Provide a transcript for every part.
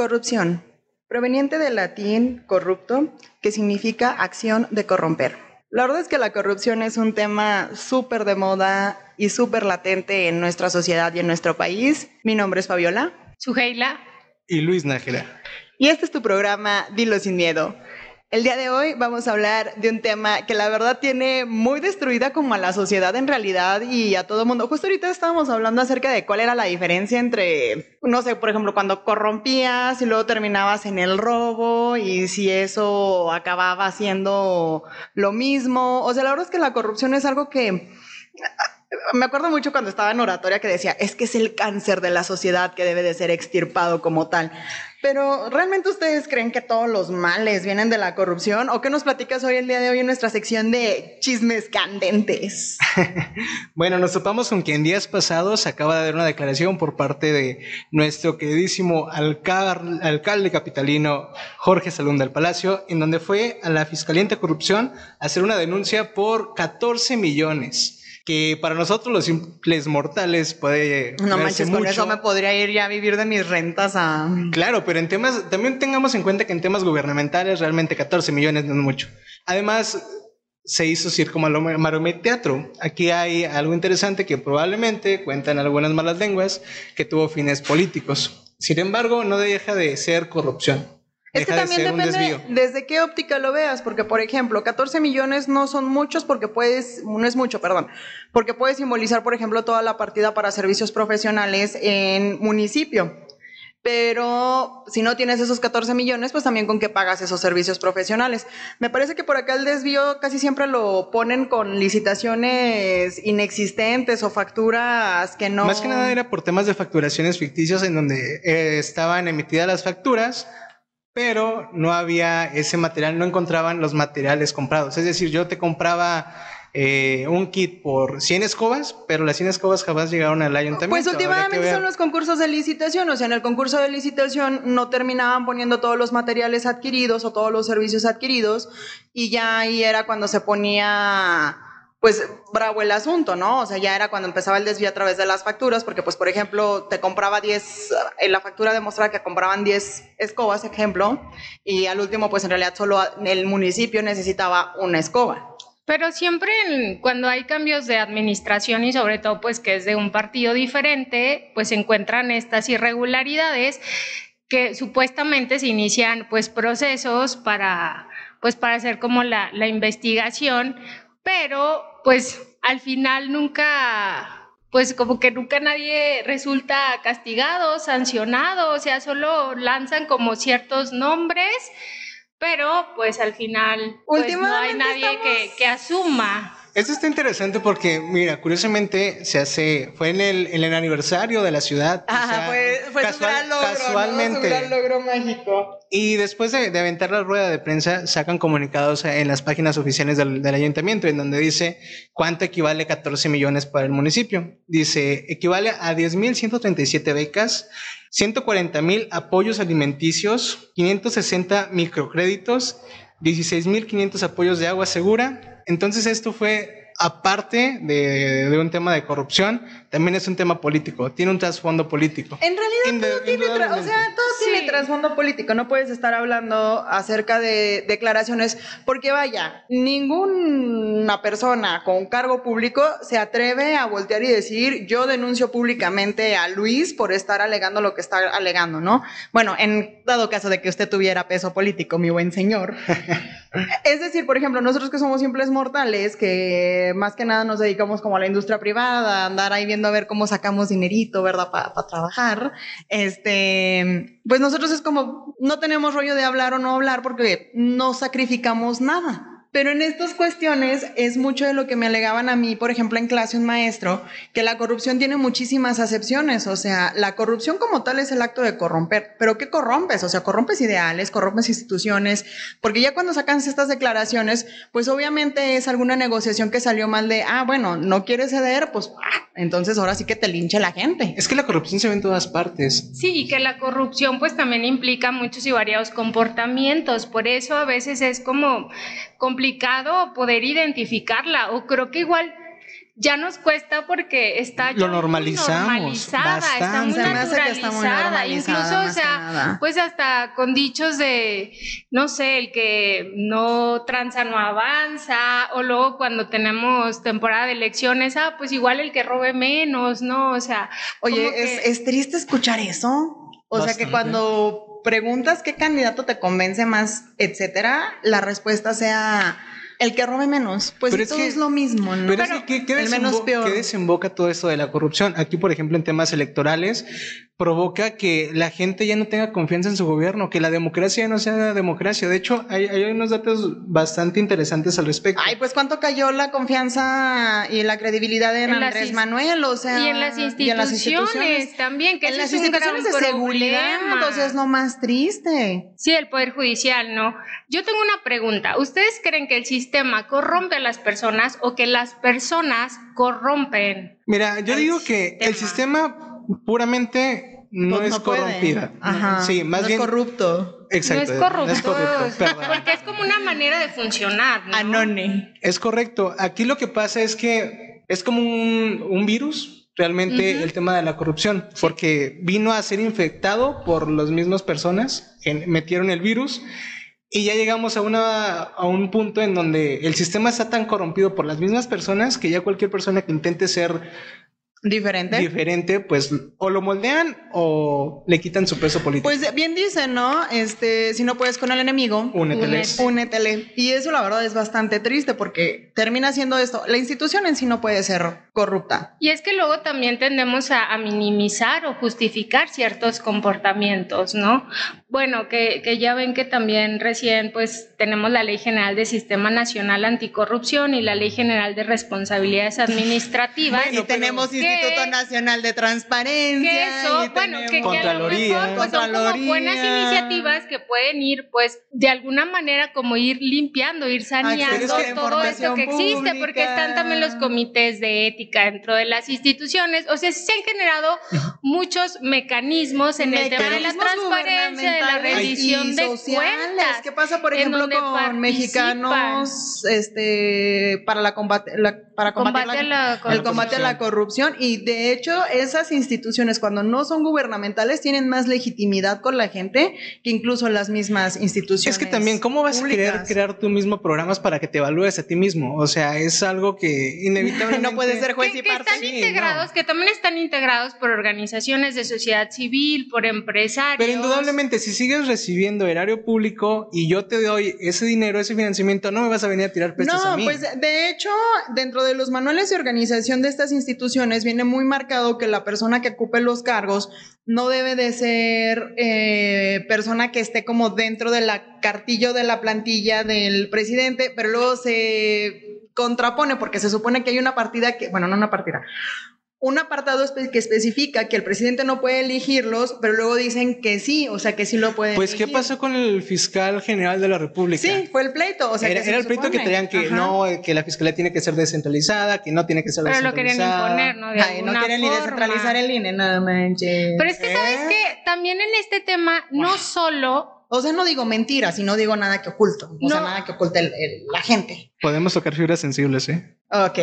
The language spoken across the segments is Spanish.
Corrupción, proveniente del latín corrupto, que significa acción de corromper. La verdad es que la corrupción es un tema súper de moda y súper latente en nuestra sociedad y en nuestro país. Mi nombre es Fabiola. Suheila. Y Luis Nájera. Y este es tu programa Dilo sin miedo. El día de hoy vamos a hablar de un tema que la verdad tiene muy destruida como a la sociedad en realidad y a todo mundo. Justo ahorita estábamos hablando acerca de cuál era la diferencia entre, no sé, por ejemplo, cuando corrompías y luego terminabas en el robo y si eso acababa siendo lo mismo. O sea, la verdad es que la corrupción es algo que me acuerdo mucho cuando estaba en oratoria que decía, es que es el cáncer de la sociedad que debe de ser extirpado como tal. Pero ¿realmente ustedes creen que todos los males vienen de la corrupción? ¿O qué nos platicas hoy el día de hoy en nuestra sección de chismes candentes? bueno, nos topamos con que en días pasados acaba de dar una declaración por parte de nuestro queridísimo alcalde capitalino Jorge Salón del Palacio, en donde fue a la Fiscalía Anticorrupción a hacer una denuncia por 14 millones que para nosotros los simples mortales puede no manches mucho. con eso me podría ir ya a vivir de mis rentas a claro pero en temas también tengamos en cuenta que en temas gubernamentales realmente 14 millones no es mucho además se hizo circo Marome Teatro. Aquí hay algo interesante que probablemente cuentan algunas malas lenguas que tuvo fines políticos. Sin embargo, no deja de ser corrupción. Es que también depende desde qué óptica lo veas, porque por ejemplo, 14 millones no son muchos porque puedes, no es mucho, perdón, porque puedes simbolizar, por ejemplo, toda la partida para servicios profesionales en municipio. Pero si no tienes esos 14 millones, pues también con qué pagas esos servicios profesionales. Me parece que por acá el desvío casi siempre lo ponen con licitaciones inexistentes o facturas que no. Más que nada era por temas de facturaciones ficticias en donde eh, estaban emitidas las facturas pero no había ese material, no encontraban los materiales comprados. Es decir, yo te compraba eh, un kit por 100 escobas, pero las 100 escobas jamás llegaron al ayuntamiento. Pues últimamente son los concursos de licitación, o sea, en el concurso de licitación no terminaban poniendo todos los materiales adquiridos o todos los servicios adquiridos y ya ahí era cuando se ponía pues bravo el asunto, ¿no? O sea, ya era cuando empezaba el desvío a través de las facturas, porque pues por ejemplo, te compraba 10, en la factura demostraba que compraban 10 escobas, ejemplo, y al último pues en realidad solo el municipio necesitaba una escoba. Pero siempre cuando hay cambios de administración y sobre todo pues que es de un partido diferente, pues se encuentran estas irregularidades que supuestamente se inician pues procesos para pues para hacer como la investigación, pero pues al final nunca, pues como que nunca nadie resulta castigado, sancionado, o sea, solo lanzan como ciertos nombres, pero pues al final pues, no hay nadie que, que asuma esto está interesante porque, mira, curiosamente se hace, fue en el, en el aniversario de la ciudad. Ajá, fue, fue gran logro, casualmente. gran logro mágico. Y después de, de, aventar la rueda de prensa, sacan comunicados en las páginas oficiales del, del, ayuntamiento, en donde dice cuánto equivale 14 millones para el municipio. Dice, equivale a 10.137 becas, 140.000 apoyos alimenticios, 560 microcréditos, 16.500 apoyos de agua segura, entonces esto fue aparte de, un tema de corrupción, también es un tema político, tiene un trasfondo político. En realidad todo, tiene, o sea, todo tiene trasfondo político, no puedes estar hablando acerca de declaraciones, porque vaya, ninguna persona con cargo público se atreve a voltear y decir, yo denuncio públicamente a Luis por estar alegando lo que está alegando, ¿no? Bueno, en dado caso de que usted tuviera peso político, mi buen señor. es decir, por ejemplo, nosotros que somos simples mortales, que más que nada nos dedicamos como a la industria privada, andar ahí viendo a ver cómo sacamos dinerito, ¿verdad? Para trabajar. Este, pues nosotros es como, no tenemos rollo de hablar o no hablar porque no sacrificamos nada. Pero en estas cuestiones es mucho de lo que me alegaban a mí, por ejemplo, en clase un maestro, que la corrupción tiene muchísimas acepciones. O sea, la corrupción como tal es el acto de corromper. Pero ¿qué corrompes? O sea, corrompes ideales, corrompes instituciones, porque ya cuando sacan estas declaraciones, pues obviamente es alguna negociación que salió mal de, ah, bueno, no quieres ceder, pues ah, entonces ahora sí que te linche la gente. Es que la corrupción se ve en todas partes. Sí, y que la corrupción pues también implica muchos y variados comportamientos. Por eso a veces es como complicado poder identificarla o creo que igual ya nos cuesta porque está lo normalizada, está muy naturalizada, incluso, o sea, pues hasta con dichos de, no sé, el que no tranza no avanza, o luego cuando tenemos temporada de elecciones, ah, pues igual el que robe menos, ¿no? O sea, oye, es, triste escuchar eso. O sea, que cuando preguntas qué candidato te convence más, etcétera, la respuesta sea el que robe menos, pues pero es, lo mismo, ¿no? Pero, es que, ¿qué, desemboca todo esto de la corrupción? Aquí, por ejemplo, en temas electorales, provoca que la gente ya no tenga confianza en su gobierno, que la democracia ya no sea democracia. De hecho, hay, unos datos bastante interesantes al respecto. Ay, pues cuánto cayó la confianza y la credibilidad en, Andrés Manuel, o sea, y en las instituciones, también, que en las instituciones de seguridad, entonces es lo más triste. Sí, el poder judicial, ¿no? Yo tengo una pregunta. ¿Ustedes creen que el sistema corrompe a las personas o que las personas corrompen? Mira, yo digo que el sistema puramente no, pues es corrompida. Sí, más bien. Es corrupto. Exacto. No es corrupto. es corrupto porque es como una manera de funcionar. ¿no? Anone. Es correcto. Aquí lo que pasa es que es como un, virus, realmente, el tema de la corrupción, porque vino a ser infectado por las mismas personas, metieron el virus. Y ya llegamos a, una, a un punto en donde el sistema está tan corrompido por las mismas personas que ya cualquier persona que intente ser Diferente. Diferente, pues o lo moldean o le quitan su peso político. Pues bien dicen, ¿no? Este, si no puedes con el enemigo, únetele. Únetele. Y eso la verdad es bastante triste porque termina siendo esto. La institución en sí no puede ser corrupta. Y es que luego también tendemos a, minimizar o justificar ciertos comportamientos, ¿no? Bueno, que, que ya ven que también recién pues tenemos la Ley General de Sistema Nacional Anticorrupción y la Ley General de Responsabilidades Administrativas. y tenemos Instituto Nacional de Transparencia. Que eso, bueno, que, que, a lo mejor pues, son como buenas iniciativas que pueden ir, pues, de alguna manera como ir limpiando, ir saneando todo esto que existe, porque están también los comités de ética dentro de las instituciones. O sea, se han generado muchos mecanismos en el tema de la transparencia, de la rendición de cuentas. ¿Qué pasa, por ejemplo, con mexicanos este, para la combate, para combatir la, el combate a la corrupción? Y de hecho esas instituciones cuando no son gubernamentales tienen más legitimidad con la gente que incluso las mismas instituciones. Es que también, ¿cómo vas a querer crear tú mismo programas para que te evalúes a ti mismo? O sea, es algo que inevitablemente... no puede ser juez y parte. Que están integrados, que también están integrados por organizaciones de sociedad civil, por empresarios. Pero indudablemente, si sigues recibiendo erario público y yo te doy ese dinero, ese financiamiento, no me vas a venir a tirar pestes a mí. No, pues de hecho, dentro de los manuales de organización de estas instituciones viene muy marcado que la persona que ocupe los cargos no debe de ser eh, persona que esté como dentro de la cartillo de la plantilla del presidente, pero luego se contrapone porque se supone que hay una partida que, bueno, no una partida, un apartado que especifica que el presidente no puede elegirlos, pero luego dicen que sí, o sea, que sí lo puede Pues, ¿qué pasó con el fiscal general de la República? Sí, fue el pleito, o sea, era, el pleito que tenían que no, que la fiscalía tiene que ser descentralizada, que no tiene que ser pero descentralizada. Pero lo querían imponer, ¿no? no quieren ni descentralizar el INE, nada manches. Pero es que, ¿sabes ¿Eh? qué? También en este tema, no solo o sea, no digo mentiras y no digo nada que oculto. O sea, nada que oculte la gente. Podemos tocar fibras sensibles, ¿eh? Ok.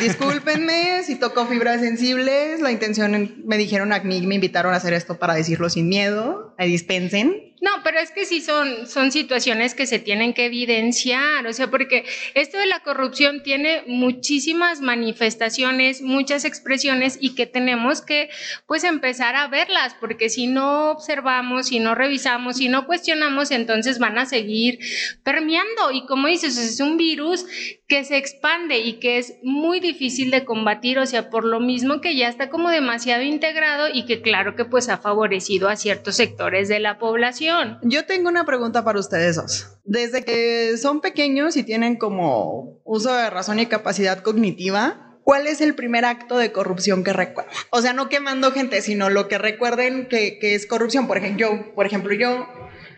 Discúlpenme si toco fibras sensibles. La intención, me dijeron a mí, me invitaron a hacer esto para decirlo sin miedo. Ahí dispensen. No, pero es que sí son, son situaciones que se tienen que evidenciar, o sea, porque esto de la corrupción tiene muchísimas manifestaciones, muchas expresiones y que tenemos que pues empezar a verlas, porque si no observamos, si no revisamos, si no cuestionamos, entonces van a seguir permeando y como dices, es un virus que se expande y que es muy difícil de combatir, o sea, por lo mismo que ya está como demasiado integrado y que claro que pues ha favorecido a ciertos sectores de la población. Yo tengo una pregunta para ustedes dos. Desde que son pequeños y tienen como uso de razón y capacidad cognitiva, ¿cuál es el primer acto de corrupción que recuerdan? O sea, no quemando gente, sino lo que recuerden que, que es corrupción. Por ejemplo, yo, por ejemplo, yo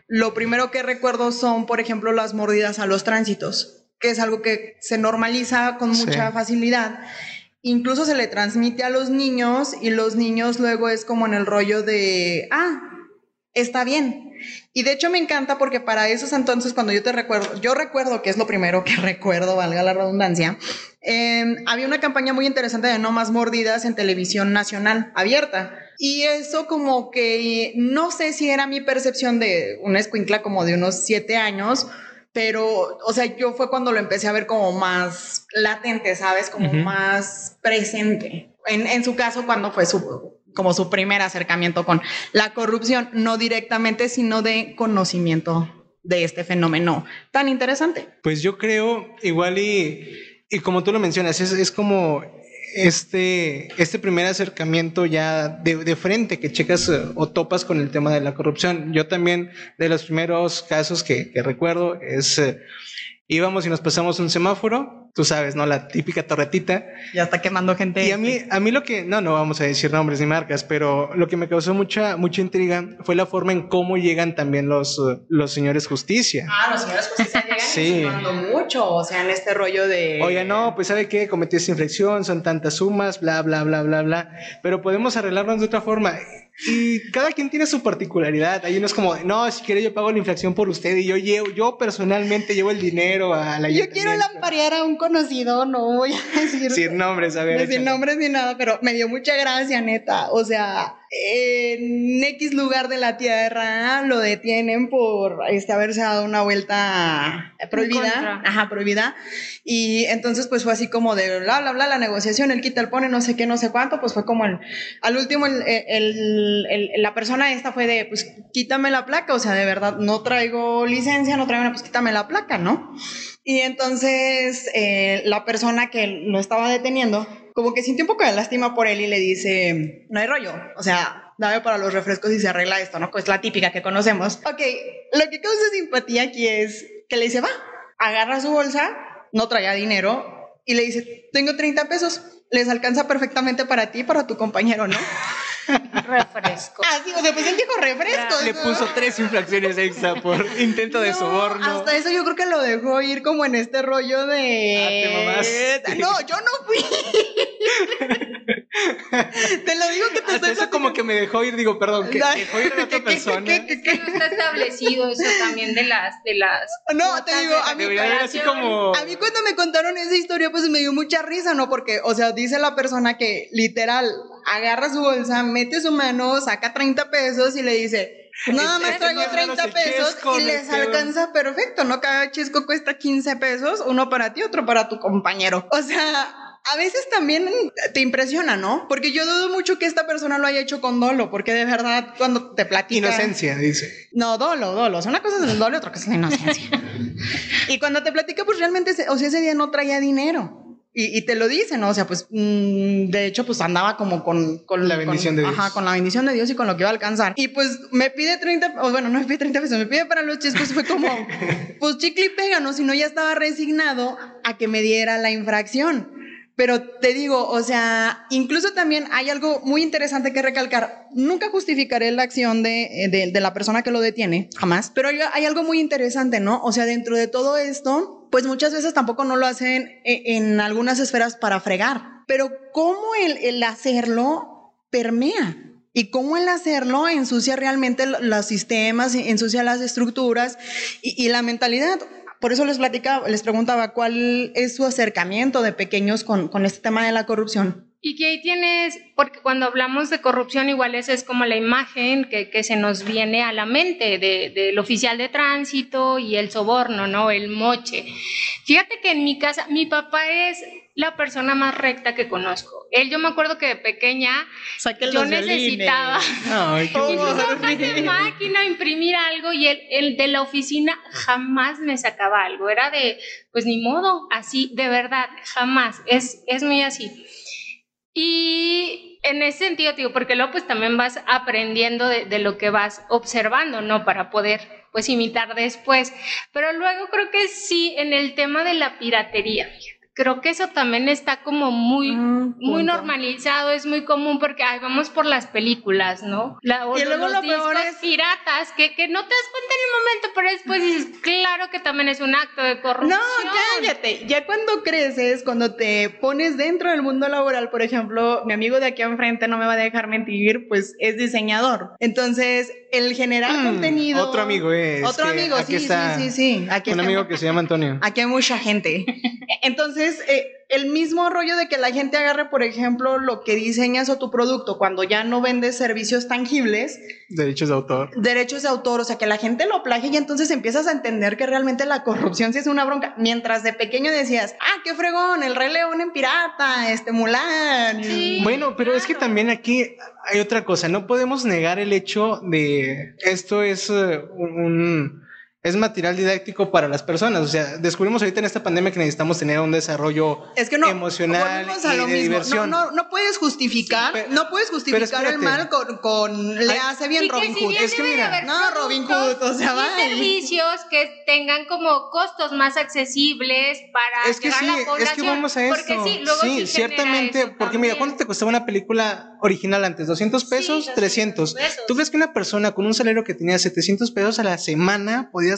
lo primero que recuerdo son, por ejemplo, las mordidas a los tránsitos que es algo que se normaliza con mucha facilidad. Incluso se le transmite a los niños y los niños luego es como en el rollo de, ah, está bien. Y de hecho me encanta porque para esos entonces, cuando yo te recuerdo, yo recuerdo que es lo primero que recuerdo, valga la redundancia, em, había una campaña muy interesante de no más mordidas en televisión nacional abierta. Y eso como que no sé si era mi percepción de una escuincla como de unos siete años, pero, o sea, yo fue cuando lo empecé a ver como más latente, ¿sabes? Como más presente. En, en, su caso, cuando fue su, como su primer acercamiento con la corrupción, no directamente, sino de conocimiento de este fenómeno tan interesante. Pues yo creo, igual y, y como tú lo mencionas, es, es como este, este primer acercamiento ya de, de, frente que checas eh, o topas con el tema de la corrupción. Yo también, de los primeros casos que, que recuerdo, es... Íbamos y nos pasamos un semáforo, tú sabes, ¿no? La típica torretita. Ya está quemando gente. Y a mí, a mí lo que, no, no vamos a decir nombres ni marcas, pero lo que me causó mucha, mucha intriga fue la forma en cómo llegan también los, los señores justicia. Ah, los señores justicia llegan sí. mucho, o sea, en este rollo de... Oye, no, pues ¿sabe qué? Cometí esta inflexión, son tantas sumas, bla, bla, bla, bla, bla, pero podemos arreglarnos de otra forma. Y cada quien tiene su particularidad. Hay unos como, no, si quiere yo pago la inflación por usted y yo llevo, yo personalmente llevo el dinero a la Yo quiero lamparear a un conocido, no voy a decir. Sin nombres, a ver. Sin nombres ni nada, pero me dio mucha gracia, neta. O sea, en X lugar de la tierra lo detienen por este, haberse dado una vuelta prohibida. Ajá, prohibida. Y entonces, pues fue así como de bla, bla, bla, la negociación, el quita, el pone, no sé qué, no sé cuánto, pues fue como el, al último, el, el, la persona esta fue de, pues quítame la placa, o sea, de verdad, no traigo licencia, no traigo una, pues quítame la placa, ¿no? Y entonces eh, la persona que lo estaba deteniendo, como que sintió un poco de lástima por él y le dice, no hay rollo, o sea, dame para los refrescos y se arregla esto, ¿no? Pues la típica que conocemos. Ok, lo que causa simpatía aquí es que le dice, va, agarra su bolsa, no traía dinero, y le dice, tengo 30 pesos, les alcanza perfectamente para ti y para tu compañero, ¿no? refresco. Ah, sí, o sea, pues él dijo refresco. Le puso tres infracciones extra por intento de soborno. Hasta eso yo creo que lo dejó ir como en este rollo de. Ah, No, yo no fui. Te lo digo que te Hasta eso como que me dejó ir, digo, perdón, que dejó ir a otra persona. Es que no está establecido eso también de las, de las. No, te digo, a mí, así como... a mí cuando me contaron esa historia, pues me dio mucha risa, ¿no? Porque, o sea, dice la persona que literal agarra su bolsa, mete su mano, saca 30 pesos y le dice, nada más traigo 30 pesos y les alcanza perfecto, ¿no? Cada chisco cuesta 15 pesos, uno para ti, otro para tu compañero. O sea, a veces también te impresiona, ¿no? Porque yo dudo mucho que esta persona lo haya hecho con dolo, porque de verdad cuando te platica... Inocencia, dice. No, dolo, dolo. O sea, una cosa es el dolo y otra cosa es la inocencia. y cuando te platica, pues realmente, o sea, ese día no traía dinero. Y, te lo dice, ¿no? O sea, pues mm, de hecho, pues andaba como con, con la bendición de Dios. Ajá, con la bendición de Dios y con lo que iba a alcanzar. Y pues me pide 30, o bueno, no me pide 30 pesos, me pide para los chiscos. Fue como, pues chicle y pega, ¿no? Si no, ya estaba resignado a que me diera la infracción. Pero te digo, o sea, incluso también hay algo muy interesante que recalcar. Nunca justificaré la acción de, de, de la persona que lo detiene, jamás. Pero hay, algo muy interesante, ¿no? O sea, dentro de todo esto, pues muchas veces tampoco no lo hacen en, en algunas esferas para fregar. Pero cómo el, hacerlo permea. Y cómo el hacerlo ensucia realmente los sistemas, ensucia las estructuras y la mentalidad por eso les platicaba, les preguntaba cuál es su acercamiento de pequeños con, este tema de la corrupción. Y que ahí tienes, porque cuando hablamos de corrupción, igual esa es como la imagen que, se nos viene a la mente del de, oficial de tránsito y el soborno, ¿no? El moche. Fíjate que en mi casa, mi papá es la persona más recta que conozco. Él, yo me acuerdo que de pequeña yo necesitaba Ay, de máquina, imprimir algo y él, el de la oficina jamás me sacaba algo. Era de, pues ni modo, así, de verdad, jamás. Es, es muy así. Y en ese sentido, digo, porque luego pues también vas aprendiendo de, de, lo que vas observando, ¿no? Para poder pues imitar después. Pero luego creo que sí, en el tema de la piratería, creo que eso también está como muy, Mm, muy punto. normalizado, es muy común porque ay, vamos por las películas, ¿no? La- Y luego los lo peor es- piratas, que, que no te das cuenta en el momento, pero después dices, claro que también es un acto de corrupción. No, cállate. Ya cuando creces, cuando te pones dentro del mundo laboral, por ejemplo, mi amigo de aquí enfrente no me va a dejar mentir, pues es diseñador. Entonces, el generar Mm, contenido. Otro amigo, eh, Otro amigo, sí, está sí, sí, sí. Aquí un está- amigo que se llama Antonio. Aquí hay mucha gente. Entonces, eh, el mismo rollo de que la gente agarre, por ejemplo, lo que diseñas o tu producto cuando ya no vendes servicios tangibles, Derechos de autor. derechos de autor, o sea, que la gente lo plagie y entonces empiezas a entender que realmente la corrupción sí es una bronca. Mientras de pequeño decías, ah, qué fregón, el Rey León en pirata, este Mulan. Sí. Bueno, pero es que también aquí hay otra cosa. No podemos negar el hecho de esto es eh, un es material didáctico para las personas. O sea, descubrimos ahorita en esta pandemia que necesitamos tener un desarrollo Es que no, emocional a y lo de mismo. diversión. No, no, no puedes justificar, Sí, pero- no puedes justificar el mal con, con le Ay, hace bien Robin si Hood. bien Es que mira, no, Robin Hood, o sea, bye. servicios que tengan como costos más accesibles para Es que llegar sí, a la es población. que vamos a esto. Porque sí, luego sí, genera ciertamente, eso porque mira. ¿cuánto te costaba una película original antes? ¿200 pesos? 200 300. pesos. ¿Tú crees que una persona con un salario que tenía 700 pesos a la semana podía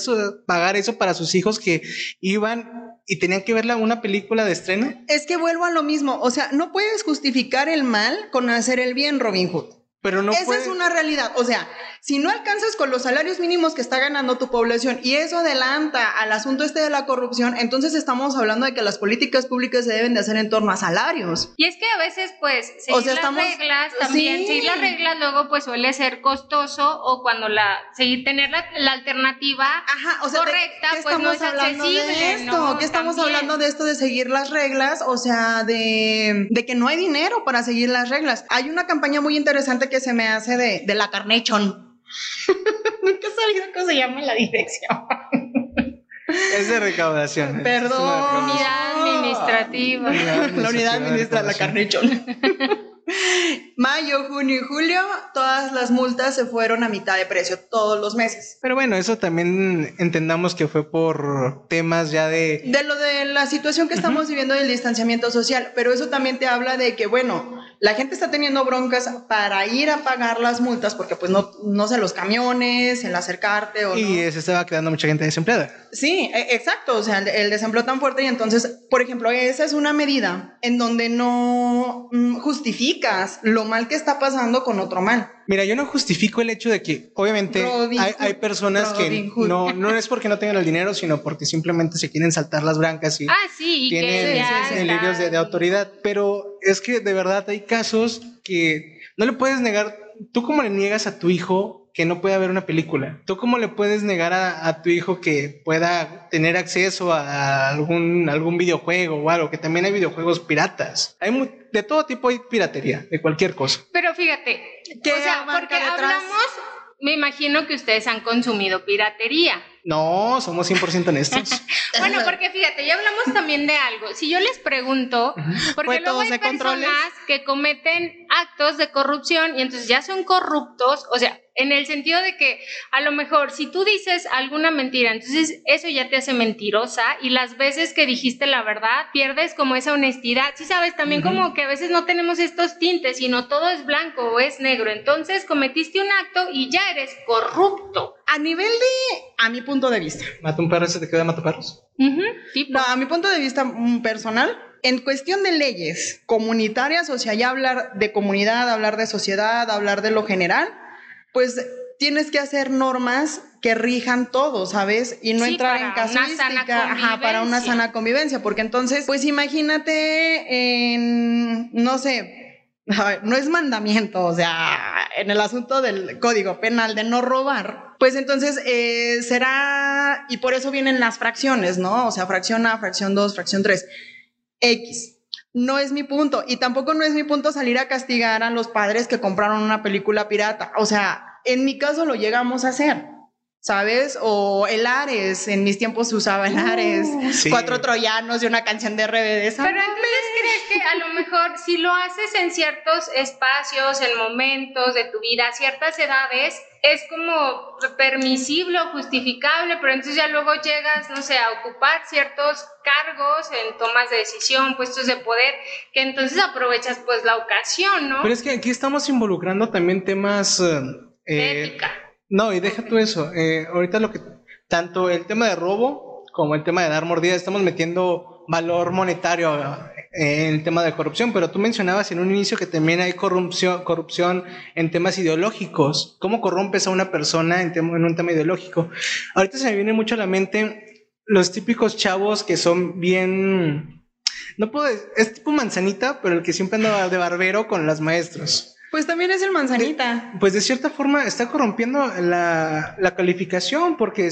pagar eso para sus hijos que iban y tenían que ver la- una película de estreno? Es que vuelvo a lo mismo, o sea, no puedes justificar el mal con hacer el bien, Robin Hood. Pero no Esa puede- es una realidad. O sea, si no alcanzas con los salarios mínimos que está ganando tu población y eso adelanta al asunto este de la corrupción, entonces estamos hablando de que las políticas públicas se deben de hacer en torno a salarios. Y es que a veces, pues, seguir O sea, las estamos- reglas también, sí. seguir las reglas luego, pues, suele ser costoso o cuando la, seguir, tener la, la alternativa Ajá, o sea, ¿de correcta, ¿qué pues, no estamos es hablando de accesible, esto? ¿no? ¿Qué estamos También. hablando de esto de seguir las reglas? O sea, de, de que no hay dinero para seguir las reglas. Hay una campaña muy interesante que se me hace de, de la Carnation. Nunca he sabido cómo se llama la dirección. Es de recaudación. Perdón. recaudación. Unidad administrativa. La unidad administra la Carnation. Mayo, junio y julio, todas las multas se fueron a mitad de precio, todos los meses. Pero bueno, eso también entendamos que fue por temas ya de... De lo de la situación que estamos viviendo del distanciamiento social, pero eso también te habla de que, bueno, la gente está teniendo broncas para ir a pagar las multas porque pues no, no sé, los camiones, el acercarte o Y no. se estaba quedando mucha gente desempleada. Sí, e- exacto, o sea, el, el desempleo tan fuerte y entonces, por ejemplo, esa es una medida en donde no mm, justificas lo mal que está pasando con otro mal. Mira, yo no justifico el hecho de que, obviamente, Robin hay, hay personas Robin que no, no es porque no tengan el dinero, sino porque simplemente se quieren saltar las brancas y Ah, sí, y que tienen ya delirios de, de autoridad. Pero es que de verdad hay casos que no le puedes negar. ¿Tú cómo le niegas a tu hijo que no pueda ver una película? ¿Tú cómo le puedes negar a, a tu hijo que pueda tener acceso a algún, algún videojuego o algo? Que también hay videojuegos piratas. Hay de todo tipo hay piratería, de cualquier cosa. Pero fíjate, ¿Qué o sea, porque detrás? hablamos, me imagino que ustedes han consumido piratería. No, somos 100% honestos. Bueno, porque fíjate, ya hablamos también de algo. Si yo les pregunto, porque Fue luego hay personas controles. que cometen actos de corrupción y entonces ya son corruptos, o sea, en el sentido de que a lo mejor si tú dices alguna mentira, entonces eso ya te hace mentirosa y las veces que dijiste la verdad pierdes como esa honestidad. Sí sabes, también como que a veces no tenemos estos tintes, sino todo es blanco o es negro. Entonces cometiste un acto y ya eres corrupto. A nivel de, a mi punto de vista, Mata un perro y se te queda mata perros. No, a mi punto de vista mm, personal, en cuestión de leyes comunitarias, o sea, ya hablar de comunidad, hablar de sociedad, hablar de lo general, pues tienes que hacer normas que rijan todo, ¿sabes? Y no Sí, entrar en casuística, ajá, para una sana convivencia, porque entonces, pues imagínate en, no sé, a ver, no es mandamiento, o sea, en el asunto del código penal de no robar, pues entonces eh, será, y por eso vienen las fracciones, ¿no? O sea, fracción A, fracción 2, fracción 3, X. No es mi punto, y tampoco no es mi punto salir a castigar a los padres que compraron una película pirata. O sea, en mi caso lo llegamos a hacer, ¿sabes? O el Ares, en mis tiempos se usaba el Ares, sí. cuatro troyanos y una canción de RBD. Pero entonces crees que a lo mejor si lo haces en ciertos espacios, en momentos de tu vida, a ciertas edades, es como permisible o justificable, pero entonces ya luego llegas, no sé, a ocupar ciertos cargos en tomas de decisión, puestos de poder, que entonces aprovechas pues la ocasión, ¿no? Pero es que aquí estamos involucrando también temas... Eh, eh. No, y deja tú eso. Eh, ahorita lo que... Tanto el tema de robo como el tema de dar mordida, estamos metiendo valor monetario en el tema de corrupción, pero tú mencionabas en un inicio que también hay corrupción, corrupción en temas ideológicos. ¿Cómo corrompes a una persona en, en un tema ideológico? Ahorita se me viene mucho a la mente los típicos chavos que son bien... No puedo... Es tipo manzanita, pero el que siempre anda de barbero con las maestros. Pues también es el manzanita. pues de cierta forma está corrompiendo la, la calificación porque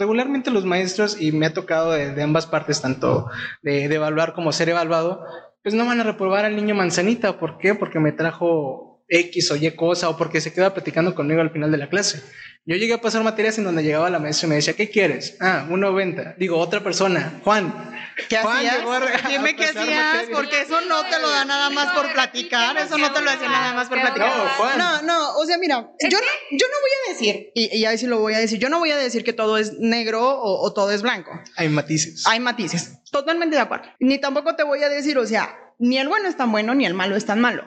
regularmente los maestros, y me ha tocado de, ambas partes, tanto de, de, evaluar como ser evaluado, pues no van a reprobar al niño manzanita. ¿Por qué? Porque me trajo X o Y cosa o porque se queda platicando conmigo al final de la clase. Yo llegué a pasar materias en donde llegaba la maestra y me decía, ¿qué quieres? Ah, un 90. Digo, otra persona, Juan. ¿Qué hacías? Dime qué hacías, porque eso no te lo da nada más por platicar, eso no te lo hace nada más por platicar. No, Juan. No, no, o sea, mira, yo no, yo no voy a decir, y, y ahí sí lo voy a decir, yo no voy a decir que todo es negro o, o todo es blanco. Hay matices. Hay matices, totalmente de acuerdo. Ni tampoco te voy a decir, o sea, ni el bueno es tan bueno, ni el malo es tan malo.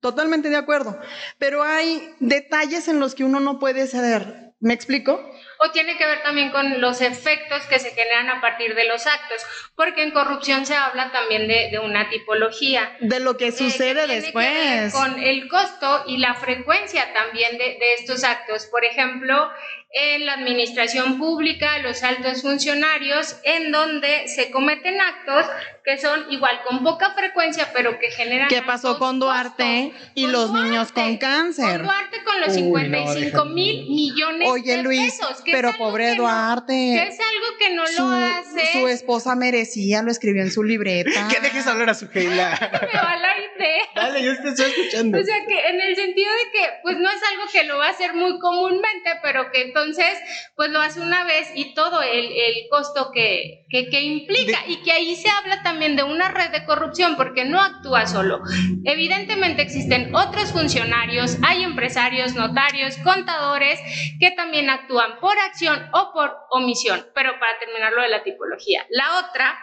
Totalmente de acuerdo. Pero hay detalles en los que uno no puede ceder. ¿Me explico? O tiene que ver también con los efectos que se generan a partir de los actos, porque en corrupción se habla también de, una tipología. De lo que eh, sucede después. con el costo y la frecuencia también de, de estos actos. Por ejemplo, en la administración pública, los altos funcionarios, en donde se cometen actos que son igual con poca frecuencia, pero que generan. ¿Qué pasó con Duarte y los niños con cáncer? Con Duarte con los 55 mil millones Oye, de Luis, pesos. pero pobre Duarte. que es algo que no lo hace. Su esposa merecía, lo escribió en su libreta. que dejes hablar a su Keila. Me va la idea. Dale, yo te estoy escuchando. O sea, que en el sentido de que, pues no es algo que lo va a hacer muy comúnmente, pero que entonces, pues lo hace una vez y todo el, el costo que, que, que implica. Y que ahí se habla también de una red de corrupción porque no actúa solo. Evidentemente existen otros funcionarios, hay empresarios, notarios, contadores que también actúan por acción o por omisión. Pero para terminar lo de la tipología. La otra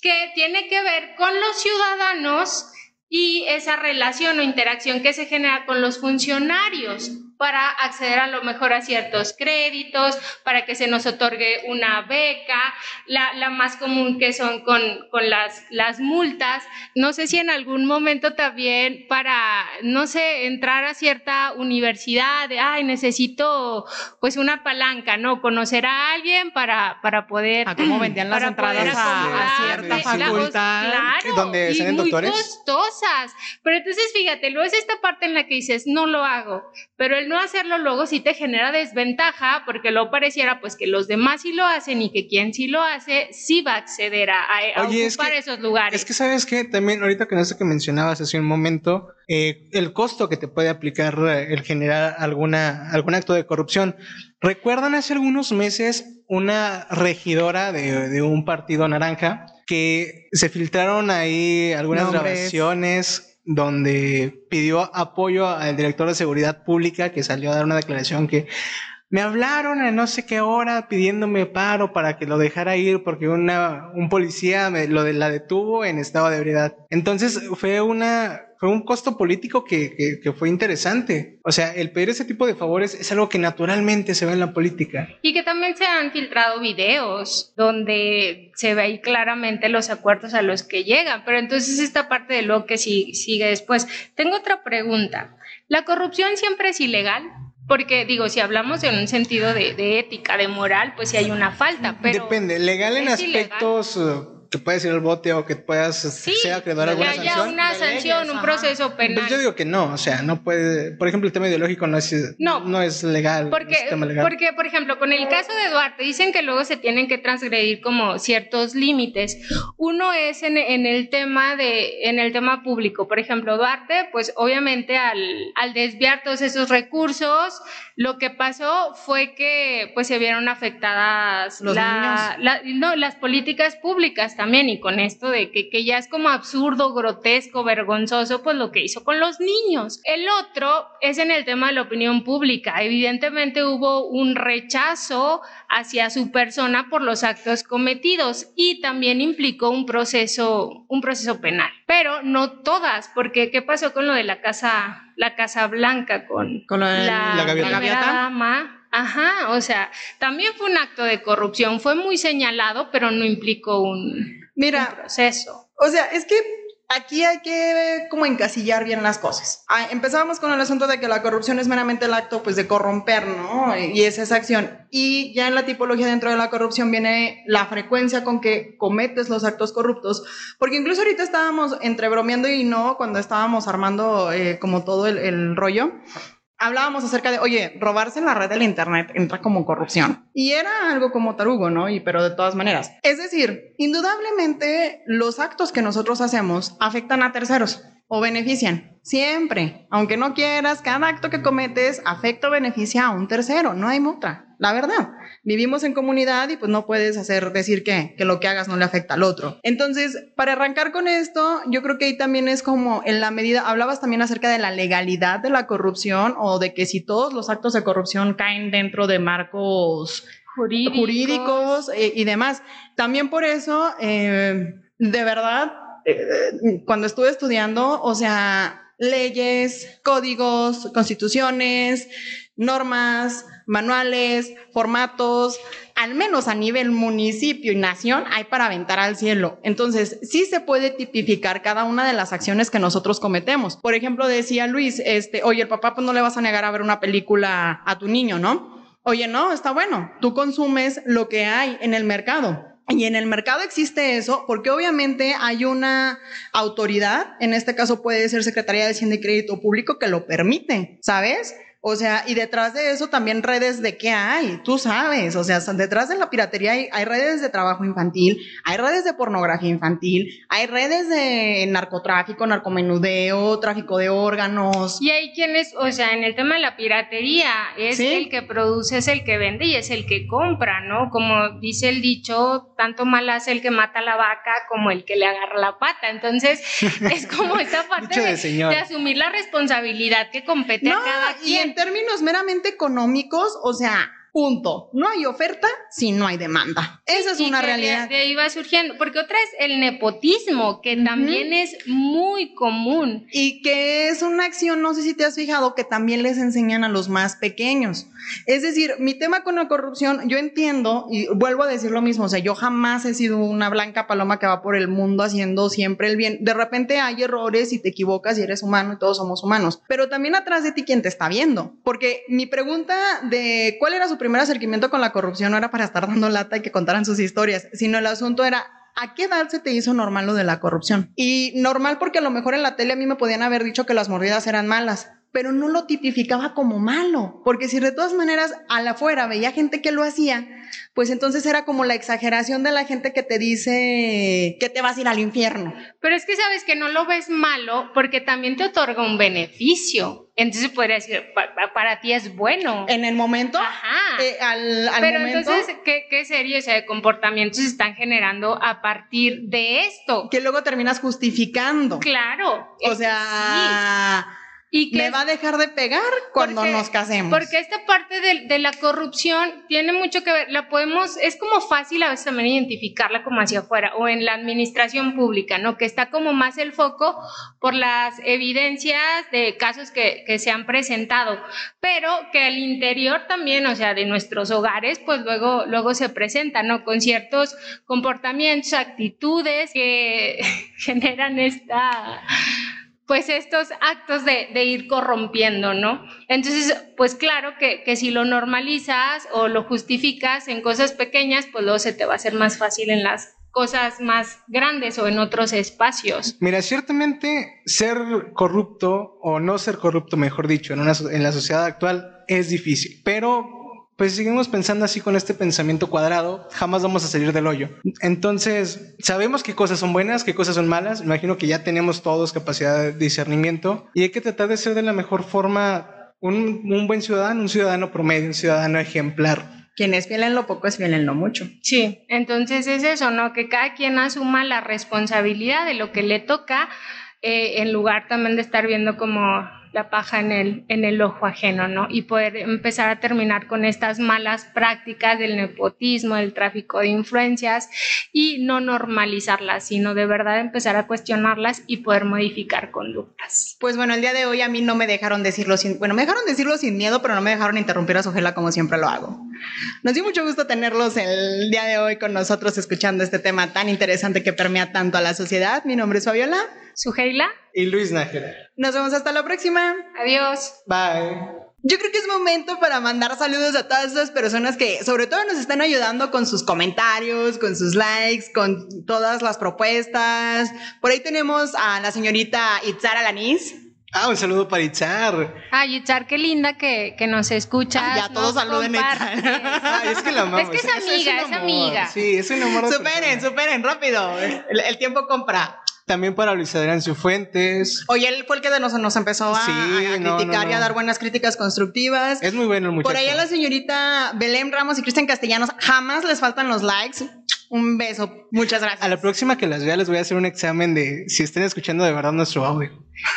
que tiene que ver con los ciudadanos y esa relación o interacción que se genera con los funcionarios para acceder a lo mejor a ciertos créditos, para que se nos otorgue una beca, la, la más común que son con, con las, las multas. No sé si en algún momento también para, no sé, entrar a cierta universidad, de, ay, necesito pues una palanca, ¿no? Conocer a alguien para, para poder... ¿A cómo vendían las entradas a, cierta facultad? Claro, donde y muy costosas. Pero entonces, fíjate, luego es esta parte en la que dices, no lo hago, pero el no hacerlo luego sí te genera desventaja porque luego pareciera pues que los demás sí lo hacen y que quien sí lo hace sí va a acceder a, ocupar esos lugares. Es que sabes que también ahorita con eso que mencionabas hace un momento, eh, el costo que te puede aplicar eh, el generar alguna, algún acto de corrupción. ¿Recuerdan hace algunos meses una regidora de, de un partido naranja que se filtraron ahí algunas grabaciones donde pidió apoyo al director de seguridad pública que salió a dar una declaración que me hablaron a no sé qué hora pidiéndome paro para que lo dejara ir porque una, un policía me, lo de, la detuvo en estado de ebriedad. Entonces fue una, fue un costo político que, que, que, fue interesante. O sea, el pedir ese tipo de favores es algo que naturalmente se ve en la política. Y que también se han filtrado videos donde se ve ahí claramente los acuerdos a los que llegan. Pero entonces esta parte de lo que sí, sigue después. Tengo otra pregunta. ¿La corrupción siempre es ilegal? Porque digo, si hablamos en un sentido de, ética, de moral, pues sí hay una falta, pero... Depende, legal en aspectos... que puedes ir al bote o que puedas sí, sea acreedor a alguna sanción. una sanción, un proceso penal. Pues yo digo que no, o sea, no puede, por ejemplo, el tema ideológico no es, no, es legal. Porque, porque, por ejemplo, con el caso de Duarte, dicen que luego se tienen que transgredir como ciertos límites. Uno es en, en, el tema de, en el tema público. Por ejemplo, Duarte, pues obviamente al, al desviar todos esos recursos, lo que pasó fue que pues se vieron afectadas Los no, las políticas públicas también y con esto de que, que ya es como absurdo, grotesco, vergonzoso, pues lo que hizo con los niños. El otro es en el tema de la opinión pública. Evidentemente hubo un rechazo hacia su persona por los actos cometidos y también implicó un proceso, un proceso penal. Pero no todas, porque ¿qué pasó con lo de la Casa, la casa Blanca con, la, la primera gaviota. dama? Ajá, o sea, también fue un acto de corrupción, fue muy señalado, pero no implicó un, un Mira, proceso. o sea, es que aquí hay que como encasillar bien las cosas. Ah, Empezábamos con el asunto de que la corrupción es meramente el acto pues de corromper, ¿no? Y es esa acción. Y ya en la tipología dentro de la corrupción viene la frecuencia con que cometes los actos corruptos, porque incluso ahorita estábamos entre bromeando y no cuando estábamos armando eh, como todo el, el rollo. Hablábamos acerca de, oye, robarse en la red del internet entra como corrupción. Y era algo como tarugo, ¿no? Y pero de todas maneras. Es decir, indudablemente los actos que nosotros hacemos afectan a terceros o benefician. Siempre. Aunque no quieras, cada acto que cometes afecta o beneficia a un tercero. No hay otra. La verdad. Vivimos en comunidad y pues no puedes hacer decir que, que lo que hagas no le afecta al otro. Entonces, para arrancar con esto, yo creo que ahí también es como en la medida, hablabas también acerca de la legalidad de la corrupción o de que si todos los actos de corrupción caen dentro de marcos Jurídicos. jurídicos eh, y demás. También por eso, eh, de verdad, eh, cuando estuve estudiando, o sea, leyes, códigos, constituciones, normas, manuales, formatos, al menos a nivel municipio y nación, hay para aventar al cielo. Entonces, sí se puede tipificar cada una de las acciones que nosotros cometemos. Por ejemplo, decía Luis, este, oye, el papá, pues no le vas a negar a ver una película a tu niño, ¿no? Oye, no, está bueno. Tú consumes lo que hay en el mercado. Y en el mercado existe eso porque obviamente hay una autoridad, en este caso puede ser Secretaría de Hacienda y Crédito Público, que lo permite, ¿sabes? O sea, y detrás de eso también redes de qué hay, tú sabes, o sea, detrás de la piratería hay, hay redes de trabajo infantil, hay redes de pornografía infantil, hay redes de narcotráfico, narcomenudeo, tráfico de órganos. Y hay quienes, o sea, en el tema de la piratería, es Sí. el que produce, es el que vende y es el que compra, ¿no? Como dice el dicho, tanto mal hace el que mata la vaca como el que le agarra la pata. Entonces, es como esta parte de de, señora. de asumir la responsabilidad que compete No, a cada quien. En términos meramente económicos, o sea, punto. No hay oferta si no hay demanda. Esa es Y una que realidad. De, ahí va surgiendo, porque otra es el nepotismo, que también es muy común. Y que es una acción, no sé si te has fijado, que también les enseñan a los más pequeños. Es decir, mi tema con la corrupción, yo entiendo, y vuelvo a decir lo mismo, o sea, yo jamás he sido una blanca paloma que va por el mundo haciendo siempre el bien. De repente hay errores y te equivocas y eres humano y todos somos humanos, pero también atrás de ti quien te está viendo. Porque mi pregunta de cuál era su primer acercamiento con la corrupción no era para estar dando lata y que contaran sus historias, sino el asunto era ¿A qué edad se te hizo normal lo de la corrupción? Y normal porque a lo mejor en la tele a mí me podían haber dicho que las mordidas eran malas, pero no lo tipificaba como malo, porque si de todas maneras a la afuera veía gente que lo hacía, pues entonces era como la exageración de la gente que te dice que te vas a ir al infierno. Pero es que sabes que no lo ves malo porque también te otorga un beneficio. Entonces podría decir, pa- pa- para ti es bueno. En el momento, Ajá. eh, al, al Pero momento, entonces, ¿qué, qué serie o sea, de comportamientos se están generando a partir de esto? que luego terminas justificando. Claro. O sea, sí. Y que me va a dejar de pegar cuando Porque- nos casemos. Porque esta parte de, de la corrupción tiene mucho que ver, la podemos, es como fácil a veces también identificarla como hacia afuera o en la administración pública, ¿no? Que está como más el foco por las evidencias de casos que, que se han presentado, pero que al interior también, o sea, de nuestros hogares, pues luego, luego se presenta, ¿no? Con ciertos comportamientos, actitudes que generan esta pues estos actos de, ir corrompiendo, ¿no? Entonces, pues claro que, si lo normalizas o lo justificas en cosas pequeñas, pues luego se te va a hacer más fácil en las cosas más grandes o en otros espacios. Mira, ciertamente ser corrupto o no ser corrupto, mejor dicho, en, una, en la sociedad actual es difícil, pero pues seguimos pensando así con este pensamiento cuadrado, jamás vamos a salir del hoyo. Entonces, sabemos qué cosas son buenas, qué cosas son malas, imagino que ya tenemos todos capacidad de discernimiento y hay que tratar de ser de la mejor forma un, un buen ciudadano, un ciudadano promedio, un ciudadano ejemplar. Quien es fiel en lo poco es fiel en lo mucho. Sí, entonces es eso, ¿no? Que cada quien asuma la responsabilidad de lo que le toca, eh, en lugar también de estar viendo como la paja en el, en el ojo ajeno, ¿no? Y poder empezar a terminar con estas malas prácticas del nepotismo, del tráfico de influencias y no normalizarlas, sino de verdad empezar a cuestionarlas y poder modificar conductas. Pues bueno, el día de hoy a mí no me dejaron decirlo sin, bueno, me dejaron decirlo sin miedo, pero no me dejaron interrumpir a Sujela como siempre lo hago. Nos dio mucho gusto tenerlos el día de hoy con nosotros escuchando este tema tan interesante que permea tanto a la sociedad. Mi nombre es Fabiola. Suheila. Y Luis Nájera. Nos vemos hasta la próxima. Adiós. Bye. Yo creo que es momento para mandar saludos a todas esas personas que sobre todo nos están ayudando con sus comentarios, con sus likes, con todas las propuestas. Por ahí tenemos a la señorita Itzara Alanis. Ah, un saludo para Itzar. Ay, Itzar, qué linda que, que nos escucha. ya todos saluden a Itzar. Ay, es que la amamos. Es que es amiga, es, amiga. Sí, es un amor. Superen, superen, rápido. El, el tiempo compra. También para Luis Adrián Cifuentes. Oye, él fue el que nos, nos empezó a, Sí, a no, criticar no, y a dar buenas críticas constructivas. Es muy bueno el muchacho. Por ahí a la señorita Belén Ramos y Cristian Castellanos jamás les faltan los likes. Un beso. Muchas gracias. A la próxima que las vea les voy a hacer un examen de si estén escuchando de verdad nuestro audio.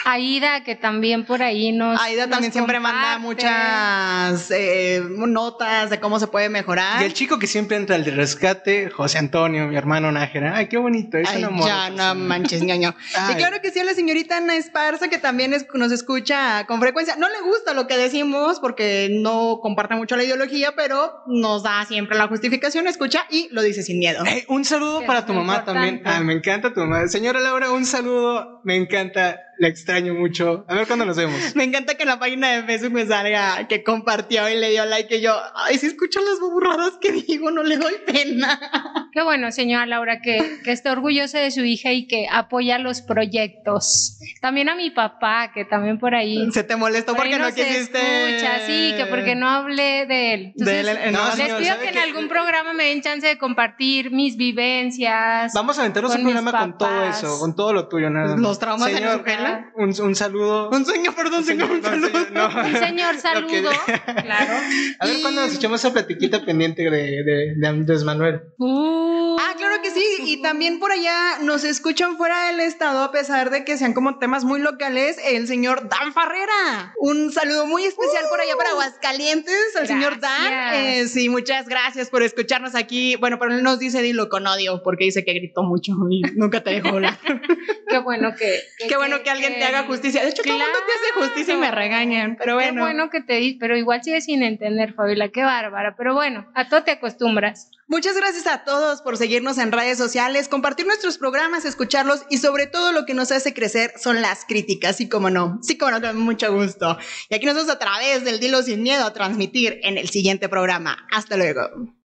Aida, que también por ahí nos. Aida nos también siempre manda muchas eh, notas de cómo se puede mejorar. Y el chico que siempre entra al de rescate, José Antonio, mi hermano Nájera. Ay, qué bonito, es Ay, un amor. ya, no manches, ñoño. Y claro que sí, a la señorita Ana Esparza, que también es- nos escucha con frecuencia. No le gusta lo que decimos porque no comparte mucho la ideología, pero nos da siempre la justificación, escucha y lo dice sin miedo. Ey, un saludo Que para tu mamá importante. también. Ah, me encanta tu mamá. Señora Laura, un saludo. Me encanta, la extraño mucho. A ver cuándo nos vemos. Me encanta que en la página de Facebook me salga que compartió y le dio like y yo, ay, si escuchan las burradas que digo, no le doy pena. Qué bueno, señora Laura, que, que esté orgullosa de su hija y que apoya los proyectos. También a mi papá, que también por ahí. Se te molestó por porque no nos quisiste. escucha, sí, que porque no hablé de él. De él en- No, les señor, pido ¿sabe que en algún programa me den chance de compartir mis vivencias. Vamos a aventarnos un programa con todo eso, con todo lo tuyo, nada. más. Los traumas de Señor, Nusgela. un, un saludo. Un sueño, perdón, señor, un no, saludo. señor, no. Un señor que- saludo, claro. A ver Y- cuándo nos echamos esa platiquita pendiente de, de, de Andrés Manuel. Uh, Ah, claro que sí. Y también por allá nos escuchan fuera del estado, a pesar de que sean como temas muy locales, el señor Dan Farrera. Un saludo muy especial por allá para Aguascalientes, al señor Dan. Eh, sí, muchas gracias por escucharnos aquí. Bueno, pero él nos dice dilo con odio, porque dice que gritó mucho y nunca te dejó hablar. Qué bueno que. Qué bueno que alguien te haga justicia. De hecho, todo el mundo te hace justicia y me Claro. regañan. Pero Qué bueno. bueno que te di, pero igual sigues sin entender, Fabiola, qué bárbara. Pero bueno, a todo te acostumbras. Muchas gracias a todos por seguirnos en redes sociales, compartir nuestros programas, escucharlos y sobre todo lo que nos hace crecer son las críticas, sí como no, sí como no, con mucho gusto. Y aquí nos vemos a través del Dilo Sin Miedo a transmitir en el siguiente programa. Hasta luego.